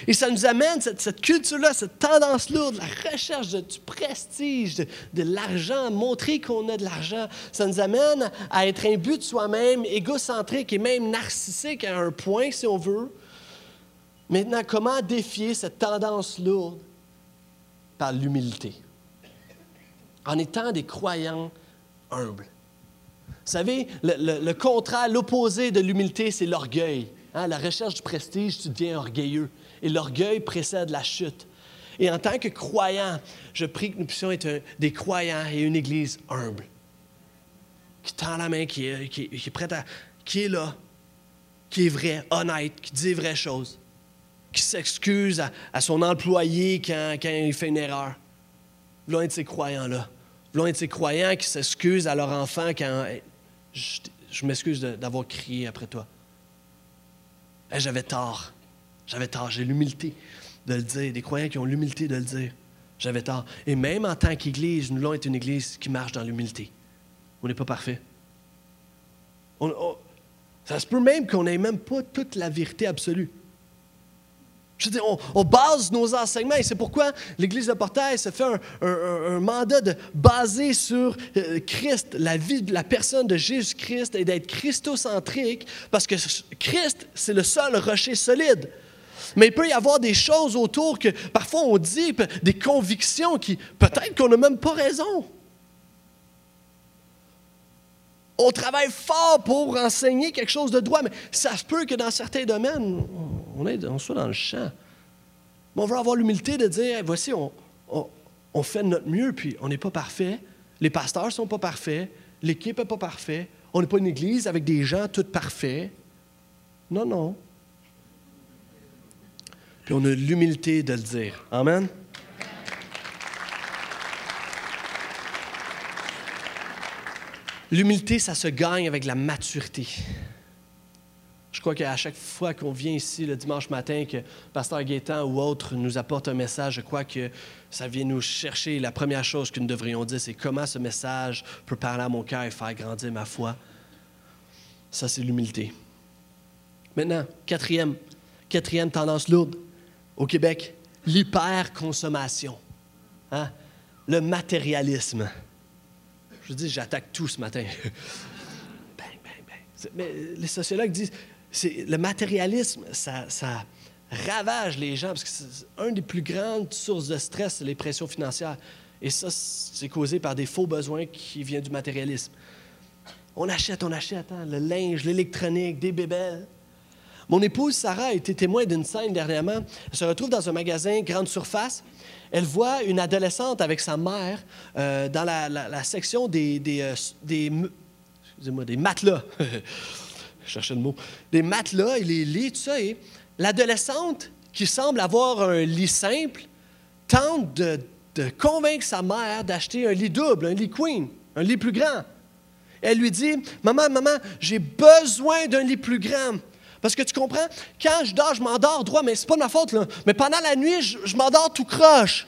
Speaker 1: Et ça nous amène, cette, culture-là, cette tendance lourde, la recherche du prestige, de, l'argent, montrer qu'on a de l'argent, ça nous amène à être but de soi-même, égocentrique et même narcissique à un point, si on veut. Maintenant, comment défier cette tendance lourde? Par l'humilité. En étant des croyants humbles. Vous savez, le, contraire, l'opposé de l'humilité, c'est l'orgueil. Hein, la recherche du prestige, tu deviens orgueilleux et l'orgueil précède la chute. Et en tant que croyant, je prie que nous puissions être des croyants et une Église humble, qui tend la main, qui est, prête à, qui est là, qui est vrai, honnête, qui dit les vraies choses, qui s'excuse à, son employé quand, il fait une erreur. Voulons être ces croyants-là. Voulons être ces croyants qui s'excusent à leur enfant quand je m'excuse d'avoir crié après toi. J'avais tort. J'avais tort, j'ai l'humilité de le dire. Des croyants qui ont l'humilité de le dire. J'avais tort. Et même en tant qu'Église, nous voulons être une Église qui marche dans l'humilité. On n'est pas parfait. ça se peut même qu'on n'ait même pas toute la vérité absolue. Je veux dire, on, base nos enseignements et c'est pourquoi l'Église de Portail se fait un, mandat de baser sur euh, Christ, la vie de la personne de Jésus-Christ et d'être christocentrique parce que Christ, c'est le seul rocher solide. Mais il peut y avoir des choses autour que parfois on dit, des convictions qui peut-être qu'on n'a même pas raison. On travaille fort pour enseigner quelque chose de droit, mais ça se peut que dans certains domaines, on, soit dans le champ. Mais on veut avoir l'humilité de dire, voici, on, fait de notre mieux, puis on n'est pas parfait. Les pasteurs ne sont pas parfaits. L'équipe n'est pas parfaite. On n'est pas une église avec des gens tous parfaits. Non, non. On a l'humilité de le dire. Amen. L'humilité, ça se gagne avec la maturité. Je crois qu'à chaque fois qu'on vient ici le dimanche matin, que Pasteur Gaétan ou autre nous apporte un message, je crois que ça vient nous chercher. La première chose que nous devrions dire, c'est comment ce message peut parler à mon cœur et faire grandir ma foi. Ça, c'est l'humilité. Maintenant, quatrième, quatrième tendance lourde au Québec, l'hyperconsommation. Hein? Le matérialisme. Je dis, j'attaque tout ce matin. bang, bang, bang. Mais les sociologues disent, le matérialisme, ça, ça, ravage les gens parce que c'est une des plus grandes sources de stress, c'est les pressions financières. Et ça, c'est causé par des faux besoins qui viennent du matérialisme. On achète, on achète, hein, le linge, l'électronique, des bébelles. Mon épouse Sarah a été témoin d'une scène dernièrement. Elle se retrouve dans un magasin grande surface. Elle voit une adolescente avec sa mère euh, dans la, section des, euh, matelas. Je cherchais le mot. Des matelas et les lits, tout ça. L'adolescente, qui semble avoir un lit simple, tente de convaincre sa mère d'acheter un lit double, un lit queen, un lit plus grand. Elle lui dit Maman, maman, j'ai besoin d'un lit plus grand. Parce que tu comprends, quand je dors, je m'endors droit, mais c'est pas ma faute. Mais pendant la nuit, je, m'endors tout croche.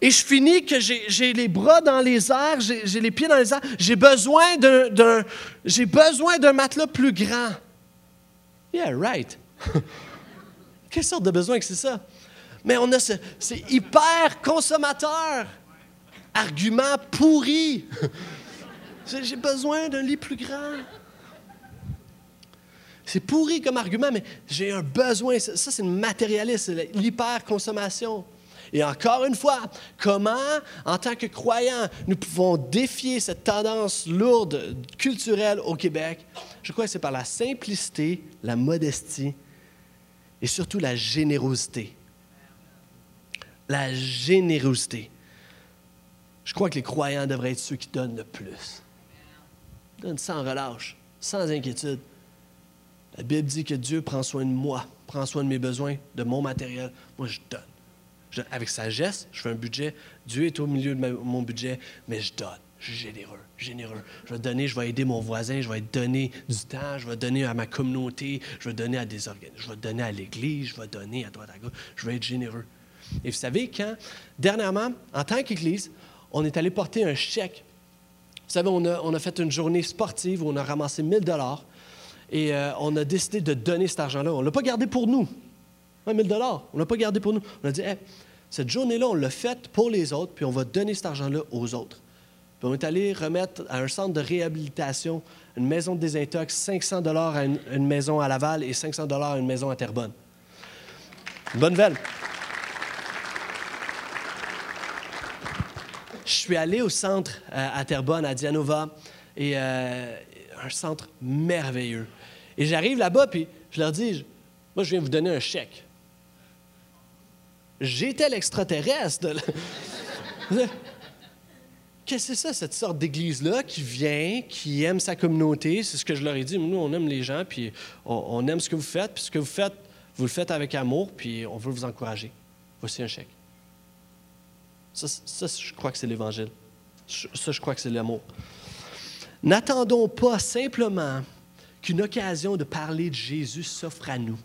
Speaker 1: Et je finis que j'ai les bras dans les airs, j'ai les pieds dans les airs. J'ai besoin d'un j'ai besoin d'un matelas plus grand. Yeah, right. Quelle sorte de besoin que c'est ça? Mais on a ce, c'est hyper consommateur. Argument pourri. J'ai besoin d'un lit plus grand. C'est pourri comme argument, mais j'ai un besoin. Ça, c'est le matérialisme, l'hyperconsommation. Et encore une fois, comment, en tant que croyants, nous pouvons défier cette tendance lourde culturelle au Québec? Je crois que c'est par la simplicité, la modestie et surtout la générosité. La générosité. Je crois que les croyants devraient être ceux qui donnent le plus. Donnent sans relâche, sans inquiétude. La Bible dit que Dieu prend soin de moi, prend soin de mes besoins, de mon matériel. Moi, je donne. avec sagesse, je fais un budget. Dieu est au milieu de mon budget, mais je donne. Je suis généreux, généreux. Je vais donner, je vais aider mon voisin, je vais donner du temps, je vais donner à ma communauté, je vais donner à des organismes, je vais donner à l'Église, je vais donner à droite à gauche. Je vais être généreux. Et vous savez, quand, dernièrement, en tant qu'Église, on est allé porter un chèque. Vous savez, on a, on a fait une journée sportive où on a ramassé 1000 dollars et euh, on a décidé de donner cet argent-là. On ne l'a pas gardé pour nous. 1 000 On ne l'a pas gardé pour nous. On a dit, cette journée-là, on l'a faite pour les autres, puis on va donner cet argent-là aux autres. Puis on est allé remettre à un centre de réhabilitation, une maison de désintox, 500 à une, maison à Laval et 500 à une maison à Terrebonne. Une bonne nouvelle. Je suis allé au centre euh, à Terrebonne, à Dianova, et euh, un centre merveilleux. Et j'arrive là-bas, puis je leur dis, moi, je viens vous donner un chèque. J'étais l'extraterrestre. Qu'est-ce que c'est ça, cette sorte d'église-là qui vient, qui aime sa communauté? C'est ce que je leur ai dit. Nous, on aime les gens, puis on, aime ce que vous faites, puis ce que vous faites, vous le faites avec amour, puis on veut vous encourager. Voici un chèque. Ça, ça je crois que c'est l'Évangile. Ça, je crois que c'est l'amour. N'attendons pas simplement qu'une occasion de parler de Jésus s'offre à nous.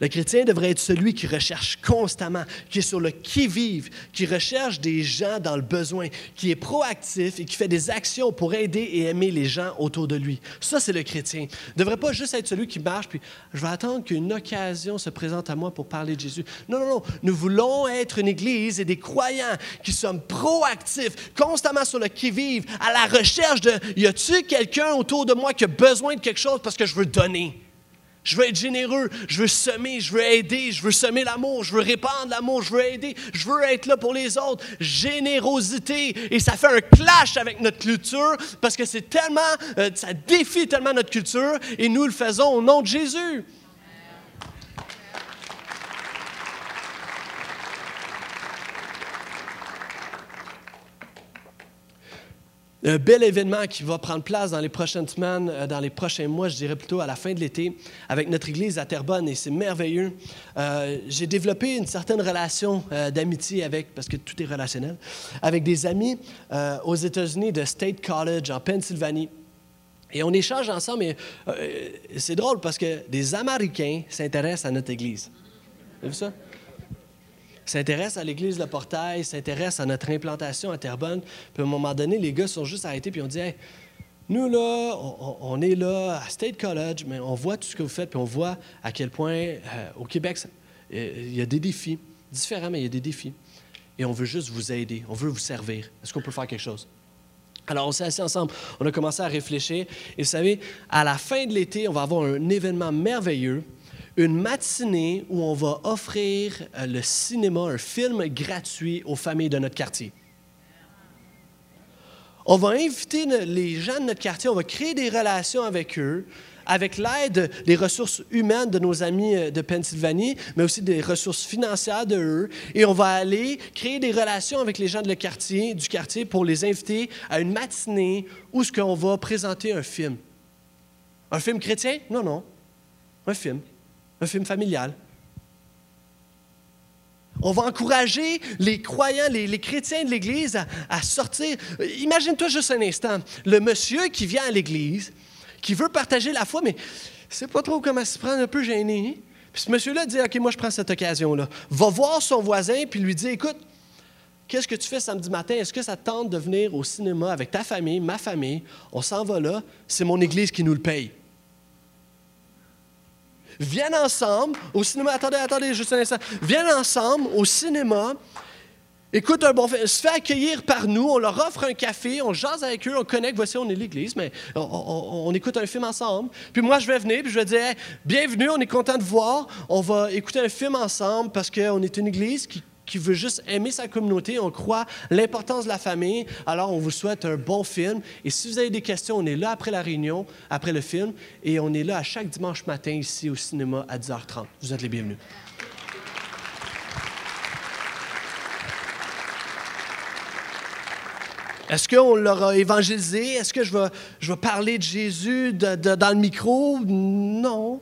Speaker 1: Le chrétien devrait être celui qui recherche constamment, qui est sur le qui-vive, qui recherche des gens dans le besoin, qui est proactif et qui fait des actions pour aider et aimer les gens autour de lui. Ça, c'est le chrétien. Il ne devrait pas juste être celui qui marche, puis je vais attendre qu'une occasion se présente à moi pour parler de Jésus. Non, non, non. Nous voulons être une église et des croyants qui sommes proactifs, constamment sur le qui-vive, à la recherche de y a-t-il quelqu'un autour de moi qui a besoin de quelque chose parce que je veux donner? Je veux être généreux, je veux semer, je veux aider, je veux semer l'amour, je veux répandre l'amour, je veux aider, je veux être là pour les autres. Générosité. Et ça fait un clash avec notre culture parce que c'est tellement, euh, ça défie tellement notre culture et nous le faisons au nom de Jésus. Un bel événement qui va prendre place dans les prochaines semaines, euh, dans les prochains mois, je dirais plutôt à la fin de l'été, avec notre église à Terrebonne, et c'est merveilleux. Euh, j'ai développé une certaine relation euh, d'amitié avec, parce que tout est relationnel, avec des amis aux États-Unis de State College en Pennsylvanie. Et on échange ensemble, et c'est drôle parce que des Américains s'intéressent à notre église. Vous avez vu ça? S'intéresse à l'église Le Portail, s'intéresse à notre implantation à Terrebonne. Puis à un moment donné, les gars sont juste arrêtés puis on dit Nous, là, on, est là à State College, mais on voit tout ce que vous faites, puis on voit à quel point euh, au Québec, euh, il y a des défis. Différents, mais il y a des défis. Et on veut juste vous aider, on veut vous servir. Est-ce qu'on peut faire quelque chose? Alors, on s'est assis ensemble, on a commencé à réfléchir. Et vous savez, à la fin de l'été, on va avoir un événement merveilleux une matinée où on va offrir euh, le cinéma, un film gratuit aux familles de notre quartier. On va inviter les gens de notre quartier, on va créer des relations avec eux, avec l'aide des ressources humaines de nos amis euh, de Pennsylvanie, mais aussi des ressources financières de eux. Et on va aller créer des relations avec les gens de le quartier, du quartier pour les inviter à une matinée où ce qu'on va présenter un film. Un film chrétien? Non, non. Un film un film familial. On va encourager les croyants, les, chrétiens de l'Église à, sortir. Imagine-toi juste un instant, le monsieur qui vient à l'Église, qui veut partager la foi, mais ne sait pas trop comment se prendre, un peu gêné. Puis ce monsieur-là dit, OK, moi je prends cette occasion-là. Va voir son voisin, puis lui dit, écoute, qu'est-ce que tu fais samedi matin? Est-ce que ça te tente de venir au cinéma avec ta famille, ma famille? On s'en va là, c'est mon Église qui nous le paye viennent ensemble au cinéma. Attendez, attendez, juste un instant. Viennent ensemble au cinéma. Écoute un bon film, se fait accueillir par nous, on leur offre un café, on jase avec eux, on connecte, voici, on est l'église, mais on, écoute un film ensemble. Puis moi, je vais venir, puis je vais dire, bienvenue, on est content de voir, on va écouter un film ensemble parce qu'on est une église qui qui veut juste aimer sa communauté. On croit l'importance de la famille. Alors, on vous souhaite un bon film. Et si vous avez des questions, on est là après la réunion, après le film. Et on est là à chaque dimanche matin ici au cinéma à 10h30. Vous êtes les bienvenus. Est-ce qu'on l'aura évangélisé? Est-ce que je vais, je vais parler de Jésus dans le micro? Non.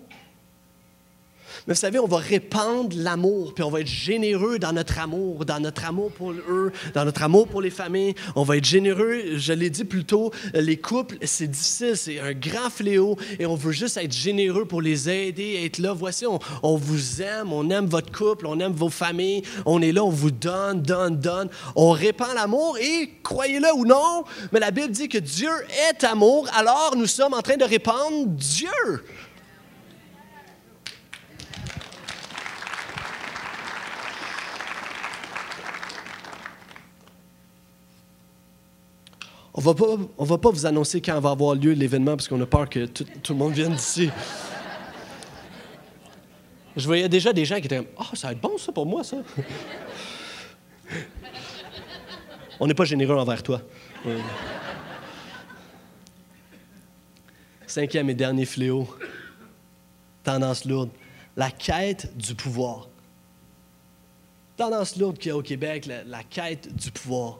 Speaker 1: Mais vous savez, on va répandre l'amour, puis on va être généreux dans notre amour, dans notre amour pour eux, dans notre amour pour les familles. On va être généreux. Je l'ai dit plus tôt, les couples, c'est difficile, c'est un grand fléau, et on veut juste être généreux pour les aider, être là. Voici, on, on vous aime, on aime votre couple, on aime vos familles, on est là, on vous donne, donne, donne. On répand l'amour, et croyez-le ou non, mais la Bible dit que Dieu est amour, alors nous sommes en train de répandre Dieu. On va pas, va pas vous annoncer quand va avoir lieu l'événement parce qu'on a peur que tout, le monde vienne d'ici. Je voyais déjà des gens qui étaient comme Ah, ça va être bon ça pour moi, ça. on n'est pas généreux envers toi. Cinquième et dernier fléau, tendance lourde, la quête du pouvoir. Tendance lourde qu'il y a au Québec, la quête du pouvoir.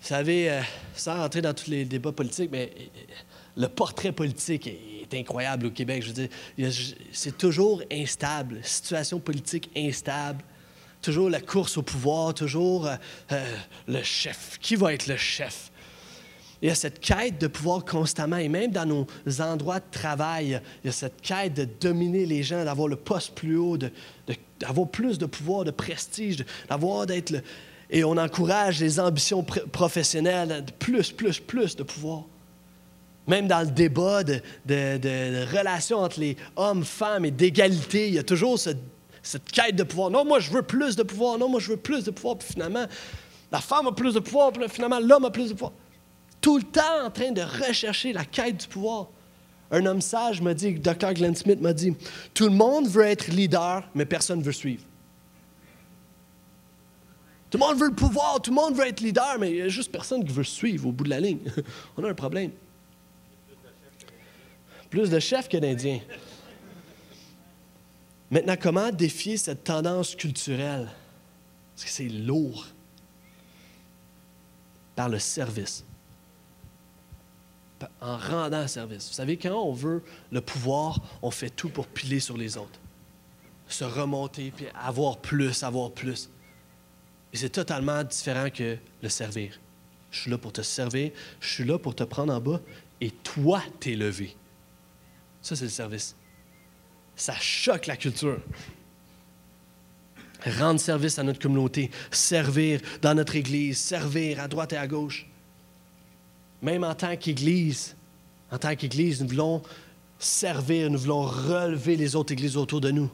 Speaker 1: Vous savez, euh, sans rentrer dans tous les débats politiques, mais euh, le portrait politique est incroyable au Québec. Je veux dire, c'est toujours instable, situation politique instable, toujours la course au pouvoir, toujours euh, le chef. Qui va être le chef? Il y a cette quête de pouvoir constamment, et même dans nos endroits de travail, il y a cette quête de dominer les gens, d'avoir le poste plus haut, d'avoir plus de pouvoir, de prestige, d'avoir d'être le, et on encourage les ambitions professionnelles de plus, plus, plus de pouvoir. Même dans le débat de, relations entre les hommes, femmes et d'égalité, il y a toujours cette quête de pouvoir. Non, moi, je veux plus de pouvoir. Non, moi, je veux plus de pouvoir. Puis finalement, la femme a plus de pouvoir. Puis finalement, l'homme a plus de pouvoir. Tout le temps en train de rechercher la quête du pouvoir. Un homme sage m'a dit, Dr. Glenn Smith m'a dit, tout le monde veut être leader, mais personne ne veut suivre. Tout le monde veut le pouvoir, tout le monde veut être leader, mais il n'y a juste personne qui veut suivre au bout de la ligne. On a un problème. Plus de chefs que d'Indiens. Maintenant, comment défier cette tendance culturelle? Parce que c'est lourd. Par le service. En rendant service. Vous savez, quand on veut le pouvoir, on fait tout pour piler sur les autres. Se remonter, puis avoir plus, avoir plus. Et c'est totalement différent que le servir. Je suis là pour te servir, je suis là pour te prendre en bas, et toi t'élever. Ça, c'est le service. Ça choque la culture. Rendre service à notre communauté, servir dans notre Église, servir à droite et à gauche. Même en tant qu'Église, en tant qu'Église, nous voulons servir, nous voulons relever les autres églises autour de nous.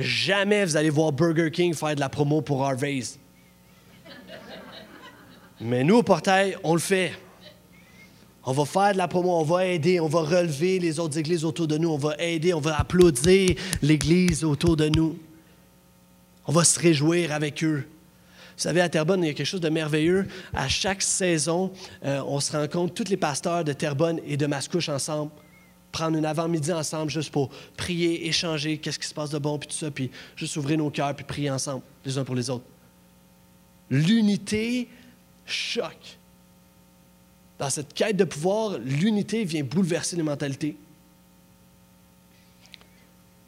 Speaker 1: Jamais vous allez voir Burger King faire de la promo pour Harvey's. Mais nous, au portail, on le fait. On va faire de la promo, on va aider, on va relever les autres églises autour de nous, on va aider, on va applaudir l'église autour de nous. On va se réjouir avec eux. Vous savez, à Terrebonne, il y a quelque chose de merveilleux. À chaque saison, euh, on se rencontre, tous les pasteurs de Terrebonne et de Mascouche ensemble prendre une avant-midi ensemble juste pour prier, échanger, qu'est-ce qui se passe de bon, puis tout ça, puis juste ouvrir nos cœurs, puis prier ensemble, les uns pour les autres. L'unité choque. Dans cette quête de pouvoir, l'unité vient bouleverser les mentalités.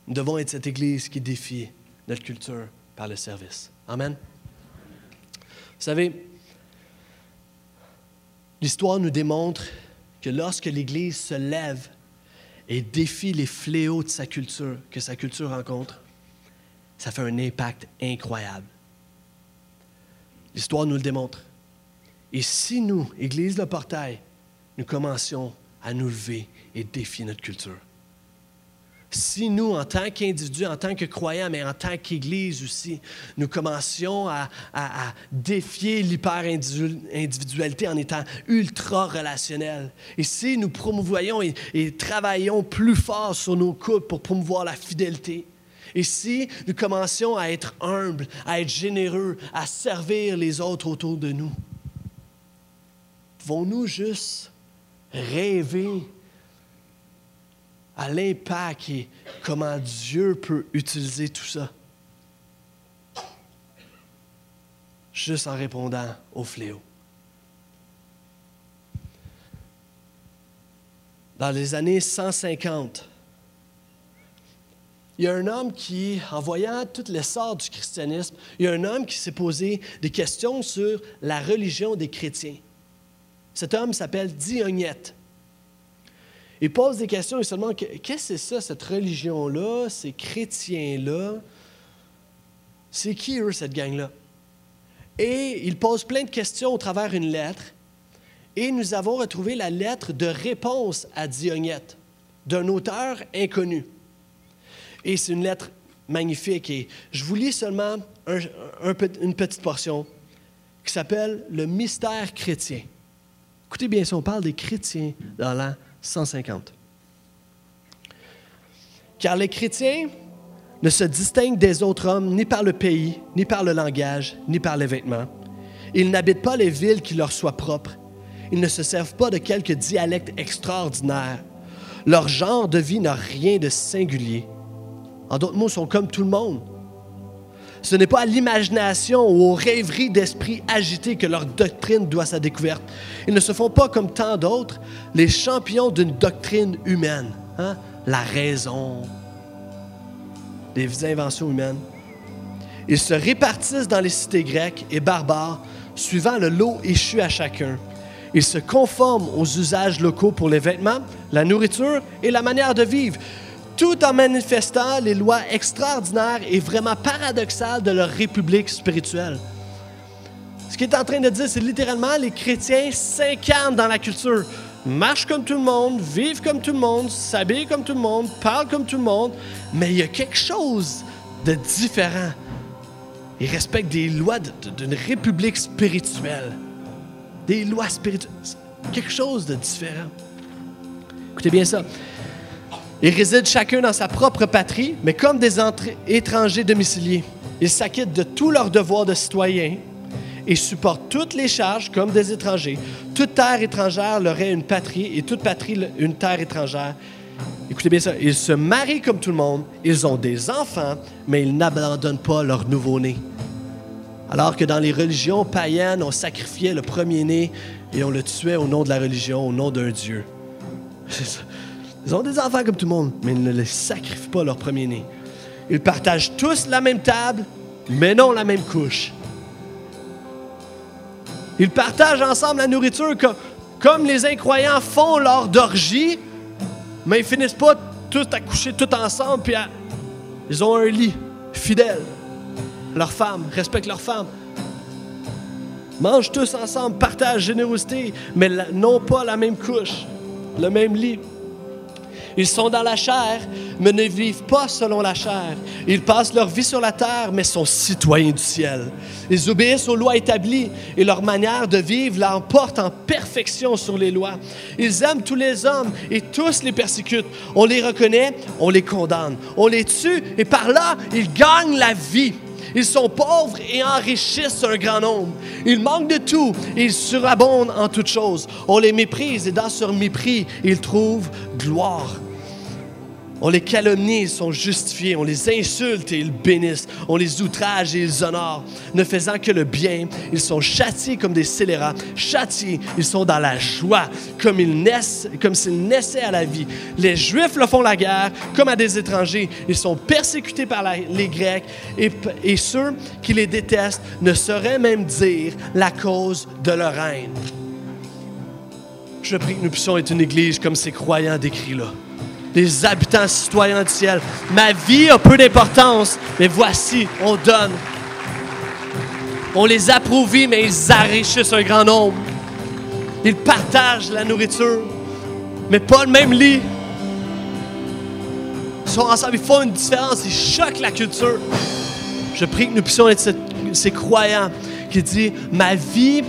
Speaker 1: Nous devons être cette Église qui défie notre culture par le service. Amen. Vous savez, l'histoire nous démontre que lorsque l'Église se lève et défie les fléaux de sa culture, que sa culture rencontre, ça fait un impact incroyable. L'histoire nous le démontre. Et si nous, Église de Portail, nous commencions à nous lever et défier notre culture, si nous, en tant qu'individus, en tant que croyants, mais en tant qu'Église aussi, nous commencions à, défier l'hyper-individualité en étant ultra relationnels, et si nous promouvoyons et, et travaillons plus fort sur nos couples pour promouvoir la fidélité, et si nous commencions à être humbles, à être généreux, à servir les autres autour de nous, pouvons-nous juste rêver à l'impact et comment Dieu peut utiliser tout ça. Juste en répondant au fléau. Dans les années 150, il y a un homme qui, en voyant tout l'essor du christianisme, il y a un homme qui s'est posé des questions sur la religion des chrétiens. Cet homme s'appelle Dionette. Il pose des questions et seulement qu'est-ce que c'est ça, cette religion-là, ces chrétiens-là? C'est qui, eux, cette gang-là? Et il pose plein de questions au travers d'une lettre. Et nous avons retrouvé la lettre de réponse à Dionyette d'un auteur inconnu. Et c'est une lettre magnifique. Et je vous lis seulement une petite portion qui s'appelle Le mystère chrétien. Écoutez bien, si on parle des chrétiens dans la 150. Car les chrétiens ne se distinguent des autres hommes ni par le pays, ni par le langage, ni par les vêtements. Ils n'habitent pas les villes qui leur soient propres. Ils ne se servent pas de quelque dialecte extraordinaire. Leur genre de vie n'a rien de singulier. En d'autres mots, ils sont comme tout le monde. Ce n'est pas à l'imagination ou aux rêveries d'esprit agités que leur doctrine doit sa découverte. Ils ne se font pas comme tant d'autres les champions d'une doctrine humaine. Hein? La raison, les inventions humaines. Ils se répartissent dans les cités grecques et barbares, suivant le lot échu à chacun. Ils se conforment aux usages locaux pour les vêtements, la nourriture et la manière de vivre tout en manifestant les lois extraordinaires et vraiment paradoxales de leur république spirituelle. Ce qu'il est en train de dire, c'est littéralement les chrétiens s'incarnent dans la culture, marchent comme tout le monde, vivent comme tout le monde, s'habillent comme tout le monde, parlent comme tout le monde, mais il y a quelque chose de différent. Ils respectent des lois d'une république spirituelle. Des lois spirituelles. Quelque chose de différent. Écoutez bien ça. Ils résident chacun dans sa propre patrie, mais comme des étrangers domiciliés. Ils s'acquittent de tous leurs devoirs de citoyens et supportent toutes les charges comme des étrangers. Toute terre étrangère leur est une patrie et toute patrie une terre étrangère. Écoutez bien ça, ils se marient comme tout le monde, ils ont des enfants, mais ils n'abandonnent pas leur nouveau-né. Alors que dans les religions païennes, on sacrifiait le premier-né et on le tuait au nom de la religion, au nom d'un Dieu. Ils ont des enfants comme tout le monde, mais ils ne les sacrifient pas leur premier-né. Ils partagent tous la même table, mais non la même couche. Ils partagent ensemble la nourriture comme, les incroyants font lors d'orgie, mais ils finissent pas tous à coucher tout ensemble, puis ils ont un lit fidèle. Leurs femmes, respectent leurs femmes. Mangent tous ensemble, partagent générosité, mais non pas la même couche, le même lit. Ils sont dans la chair, mais ne vivent pas selon la chair. Ils passent leur vie sur la terre, mais sont citoyens du ciel. Ils obéissent aux lois établies et leur manière de vivre l'emporte en perfection sur les lois. Ils aiment tous les hommes et tous les persécutent. On les reconnaît, on les condamne. On les tue et par là, ils gagnent la vie. Ils sont pauvres et enrichissent un grand nombre. Ils manquent de tout et ils surabondent en toutes choses. On les méprise et dans ce mépris, ils trouvent gloire. On les calomnie, ils sont justifiés. On les insulte et ils bénissent. On les outrage et ils honorent. Ne faisant que le bien, ils sont châtiés comme des scélérats. Châtiés, ils sont dans la joie, comme ils naissent, comme s'ils naissaient à la vie. Les Juifs le font la guerre, comme à des étrangers. Ils sont persécutés par les Grecs et, et ceux qui les détestent ne sauraient même dire la cause de leur haine. Je prie que nous puissions être une église comme ces croyants décrits là les habitants citoyens du ciel. Ma vie a peu d'importance, mais voici, on donne. On les approuvit, mais ils enrichissent un grand nombre. Ils partagent la nourriture, mais pas le même lit. Ils sont ensemble, ils font une différence, ils choquent la culture. Je prie que nous puissions être ces croyants qui disent Ma vie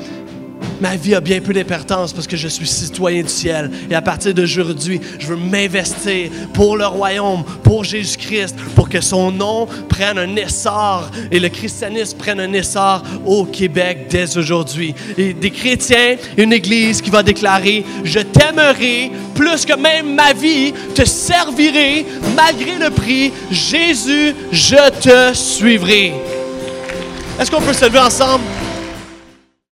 Speaker 1: ma vie a bien peu d'importance parce que je suis citoyen du ciel. Et à partir d'aujourd'hui, je veux m'investir pour le royaume, pour Jésus-Christ, pour que son nom prenne un essor et le christianisme prenne un essor au Québec dès aujourd'hui. Et des chrétiens, une église qui va déclarer, je t'aimerai plus que même ma vie, te servirai malgré le prix. Jésus, je te suivrai. Est-ce qu'on peut se lever ensemble?